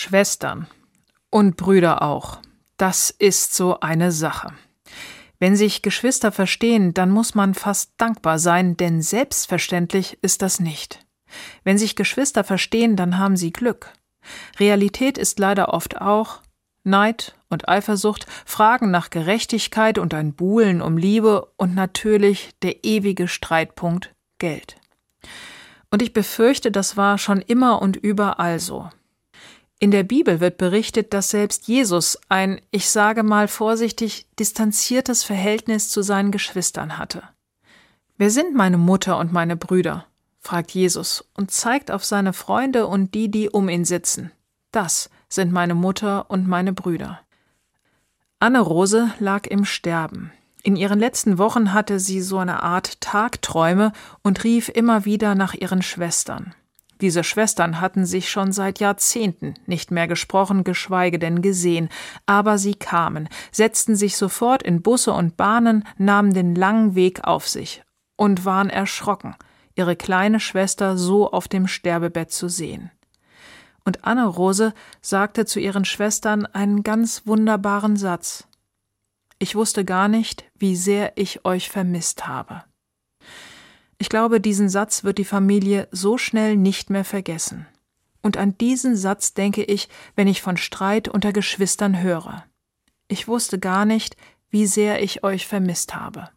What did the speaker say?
Schwestern und Brüder auch. Das ist so eine Sache. Wenn sich Geschwister verstehen, dann muss man fast dankbar sein, denn selbstverständlich ist das nicht. Wenn sich Geschwister verstehen, dann haben sie Glück. Realität ist leider oft auch Neid und Eifersucht, Fragen nach Gerechtigkeit und ein Buhlen um Liebe und natürlich der ewige Streitpunkt Geld. Und ich befürchte, das war schon immer und überall so. In der Bibel wird berichtet, dass selbst Jesus ein, ich sage mal vorsichtig, distanziertes Verhältnis zu seinen Geschwistern hatte. Wer sind meine Mutter und meine Brüder? fragt Jesus und zeigt auf seine Freunde und die, die um ihn sitzen. Das sind meine Mutter und meine Brüder. Anne Rose lag im Sterben. In ihren letzten Wochen hatte sie so eine Art Tagträume und rief immer wieder nach ihren Schwestern. Diese Schwestern hatten sich schon seit Jahrzehnten nicht mehr gesprochen, geschweige denn gesehen, aber sie kamen, setzten sich sofort in Busse und Bahnen, nahmen den langen Weg auf sich und waren erschrocken, ihre kleine Schwester so auf dem Sterbebett zu sehen. Und Anne Rose sagte zu ihren Schwestern einen ganz wunderbaren Satz. Ich wusste gar nicht, wie sehr ich euch vermisst habe. Ich glaube, diesen Satz wird die Familie so schnell nicht mehr vergessen. Und an diesen Satz denke ich, wenn ich von Streit unter Geschwistern höre. Ich wusste gar nicht, wie sehr ich euch vermisst habe.